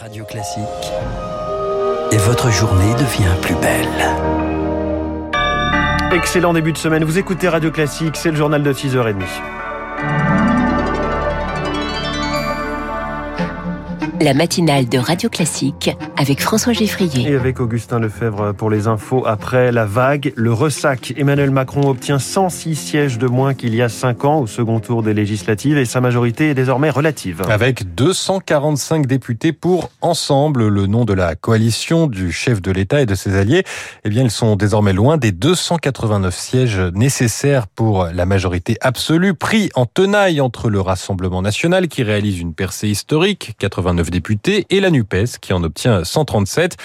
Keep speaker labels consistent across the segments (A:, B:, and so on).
A: Radio Classique. Et votre journée devient plus belle.
B: Excellent début de semaine. Vous écoutez Radio Classique, c'est le journal de 6h30.
C: La matinale de Radio Classique avec François Geffrier.
B: Et avec Augustin Lefebvre pour les infos après la vague, le ressac. Emmanuel Macron obtient 106 sièges de moins qu'il y a 5 ans au second tour des législatives et sa majorité est désormais relative.
D: Avec 245 députés pour Ensemble, le nom de la coalition du chef de l'État et de ses alliés, eh bien ils sont désormais loin des 289 sièges nécessaires pour la majorité absolue, pris en tenaille entre le Rassemblement national qui réalise une percée historique, 89 députés, et la NUPES qui en obtient 137.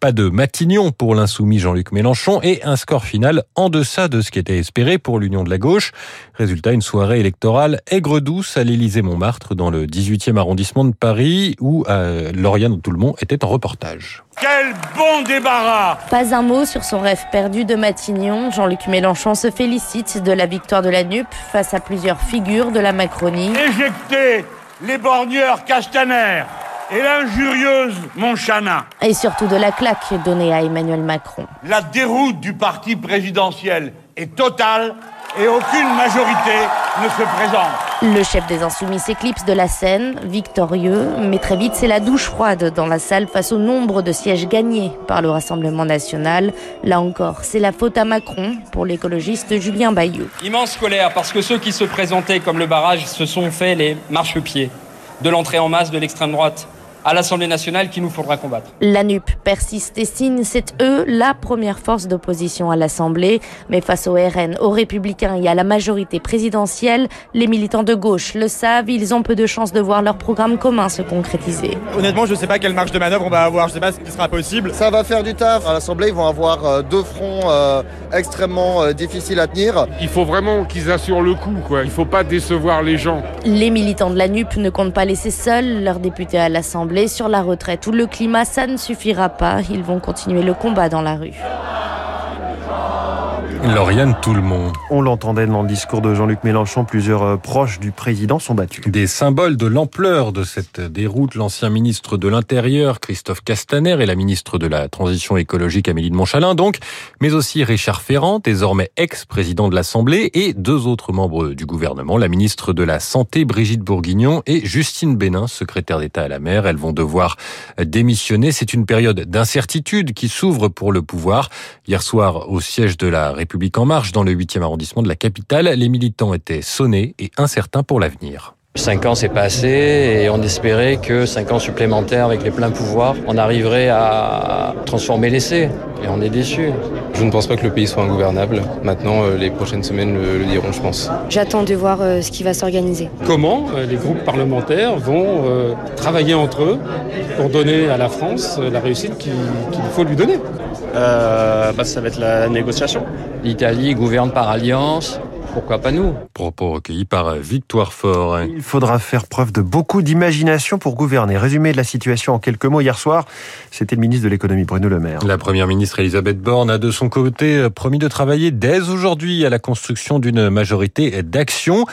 D: Pas de Matignon pour l'insoumis Jean-Luc Mélenchon et un score final en deçà de ce qui était espéré pour l'Union de la gauche. Résultat, une soirée électorale aigre-douce à l'Élysée-Montmartre dans le 18e arrondissement de Paris où euh, Lauriane Toulmont était en reportage.
E: Quel bon débarras
F: Pas un mot sur son rêve perdu de Matignon. Jean-Luc Mélenchon se félicite de la victoire de la NUP face à plusieurs figures de la Macronie.
E: Éjectez les borgneurs Castaner et l'injurieuse Monchana.
F: Et surtout de la claque donnée à Emmanuel Macron.
E: La déroute du parti présidentiel est totale et aucune majorité ne se présente.
F: Le chef des Insoumis s'éclipse de la scène, victorieux, mais très vite c'est la douche froide dans la salle face au nombre de sièges gagnés par le Rassemblement national. Là encore, c'est la faute à Macron pour l'écologiste Julien Bayou.
G: Immense colère parce que ceux qui se présentaient comme le barrage se sont fait les marchepieds de l'entrée en masse de l'extrême droite à l'Assemblée nationale qu'il nous faudra combattre.
F: La NUP persiste et signe, c'est eux la première force d'opposition à l'Assemblée. Mais face au RN, aux Républicains et à la majorité présidentielle, les militants de gauche le savent, ils ont peu de chances de voir leur programme commun se concrétiser.
H: Honnêtement, je ne sais pas quelle marge de manœuvre on va avoir, je ne sais pas ce qui sera possible.
I: Ça va faire du taf. À l'Assemblée, ils vont avoir euh, deux fronts euh, extrêmement euh, difficiles à tenir.
J: Il faut vraiment qu'ils assurent le coup, quoi. Il ne faut pas décevoir les gens.
F: Les militants de la NUP ne comptent pas laisser seuls leurs députés à l'Assemblée sur la retraite ou le climat, ça ne suffira pas. Ils vont continuer le combat dans la rue.
D: Lauriane Toulmont.
B: On l'entendait dans le discours de Jean-Luc Mélenchon, plusieurs euh, proches du président sont battus.
D: Des symboles de l'ampleur de cette déroute, l'ancien ministre de l'Intérieur, Christophe Castaner, et la ministre de la Transition écologique, Amélie de Montchalin, donc, mais aussi Richard Ferrand, désormais ex-président de l'Assemblée, et deux autres membres du gouvernement, la ministre de la Santé, Brigitte Bourguignon, et Justine Bénin, secrétaire d'État à la mer. Elles vont devoir démissionner. C'est une période d'incertitude qui s'ouvre pour le pouvoir. Hier soir, au siège de la République, République en marche dans le 8e arrondissement de la capitale, les militants étaient sonnés et incertains pour l'avenir.
K: Cinq ans, c'est passé et on espérait que cinq ans supplémentaires avec les pleins pouvoirs, on arriverait à transformer l'essai. Et on est déçus.
L: Je ne pense pas que le pays soit ingouvernable. Maintenant, euh, les prochaines semaines le, le diront, je pense.
M: J'attends de voir euh, ce qui va s'organiser.
N: Comment euh, les groupes parlementaires vont euh, travailler entre eux pour donner à la France euh, la réussite qu'il qu faut lui donner?
O: Euh, bah, Ça va être la négociation.
K: L'Italie gouverne par alliance. Pourquoi pas nous
D: Propos recueillis par Victoire Fort.
B: Il faudra faire preuve de beaucoup d'imagination pour gouverner. Résumé de la situation en quelques mots hier soir, c'était le ministre de l'économie Bruno Le Maire.
D: La première ministre Elisabeth Borne a de son côté promis de travailler dès aujourd'hui à la construction d'une majorité d'action.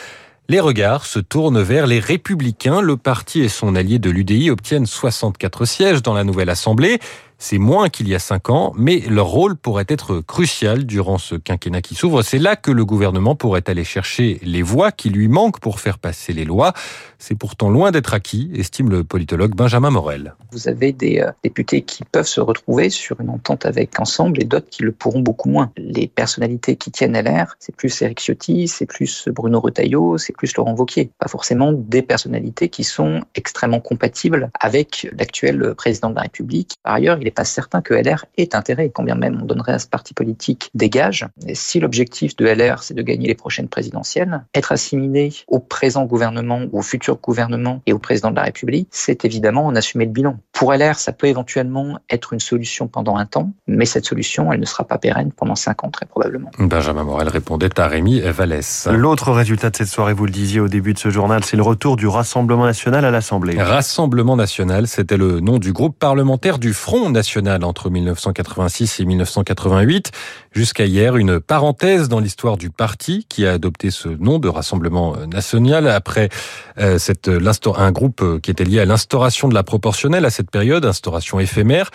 D: Les regards se tournent vers les Républicains. Le parti et son allié de l'UDI obtiennent 64 sièges dans la nouvelle Assemblée. C'est moins qu'il y a cinq ans, mais leur rôle pourrait être crucial durant ce quinquennat qui s'ouvre. C'est là que le gouvernement pourrait aller chercher les voix qui lui manquent pour faire passer les lois. C'est pourtant loin d'être acquis, estime le politologue Benjamin Morel.
P: Vous avez des euh, députés qui peuvent se retrouver sur une entente avec Ensemble et d'autres qui le pourront beaucoup moins. Les personnalités qui tiennent LR, c'est plus Eric Ciotti, c'est plus Bruno Retailleau, c'est plus Laurent Wauquiez. Pas forcément des personnalités qui sont extrêmement compatibles avec l'actuel président de la République. Par ailleurs, il n'est pas certain que LR ait intérêt, quand bien même on donnerait à ce parti politique des gages. Et si l'objectif de LR, c'est de gagner les prochaines présidentielles, être assimilé au présent gouvernement ou au futur gouvernement et au président de la République, c'est évidemment en assumer le bilan. Pour LR, ça peut éventuellement être une solution pendant un temps, mais cette solution, elle ne sera pas pérenne pendant cinq ans, très probablement.
D: Benjamin Morel répondait à Rémi Vallès.
B: L'autre résultat de cette soirée, vous le disiez au début de ce journal, c'est le retour du Rassemblement national à l'Assemblée.
D: Rassemblement national, c'était le nom du groupe parlementaire du Front national entre 1986 et 1988. Jusqu'à hier, une parenthèse dans l'histoire du parti qui a adopté ce nom de Rassemblement national après euh, cette, un groupe qui était lié à l'instauration de la proportionnelle à cette période, instauration éphémère.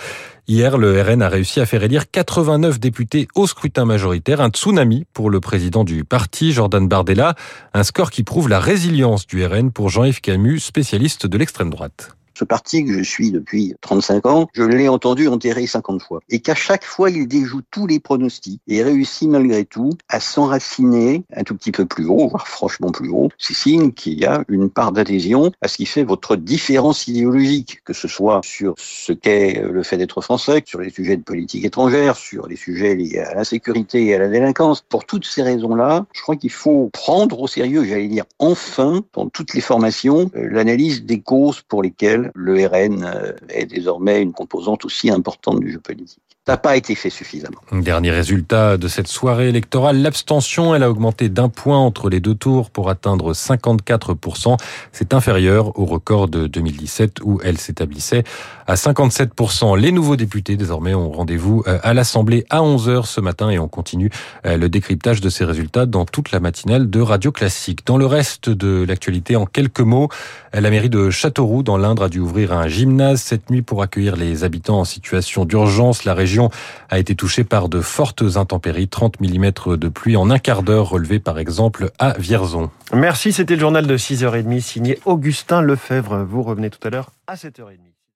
D: Hier, le RN a réussi à faire élire 89 députés au scrutin majoritaire, un tsunami pour le président du parti, Jordan Bardella, un score qui prouve la résilience du RN pour Jean-Yves Camus, spécialiste de l'extrême droite.
Q: Ce parti que je suis depuis 35 ans, je l'ai entendu enterrer 50 fois. Et qu'à chaque fois, il déjoue tous les pronostics et réussit malgré tout à s'enraciner un tout petit peu plus haut, voire franchement plus haut. C'est signe qu'il y a une part d'adhésion à ce qui fait votre différence idéologique, que ce soit sur ce qu'est le fait d'être français, sur les sujets de politique étrangère, sur les sujets liés à l'insécurité et à la délinquance. Pour toutes ces raisons-là, je crois qu'il faut prendre au sérieux, j'allais dire enfin, dans toutes les formations, euh, l'analyse des causes pour lesquelles le RN euh, est désormais une composante aussi importante du jeu politique. Ça n'a pas été fait suffisamment.
D: Dernier résultat de cette soirée électorale, l'abstention, elle a augmenté d'un point entre les deux tours pour atteindre 54%. C'est inférieur au record de 2017 où elle s'établissait à 57%. Les nouveaux députés, désormais, ont rendez-vous euh, à l'Assemblée à 11h ce matin et on continue euh, le décryptage de ces résultats dans toute la matinale de Radio Classique. Dans le reste de l'actualité, en quelques mots, la mairie de Châteauroux dans l'Indre a dû ouvrir un gymnase cette nuit pour accueillir les habitants en situation d'urgence. La région a été touchée par de fortes intempéries, 30 mm de pluie en un quart d'heure relevé par exemple à Vierzon.
B: Merci, c'était le journal de 6h30 signé Augustin Lefebvre. Vous revenez tout à l'heure à 7h30.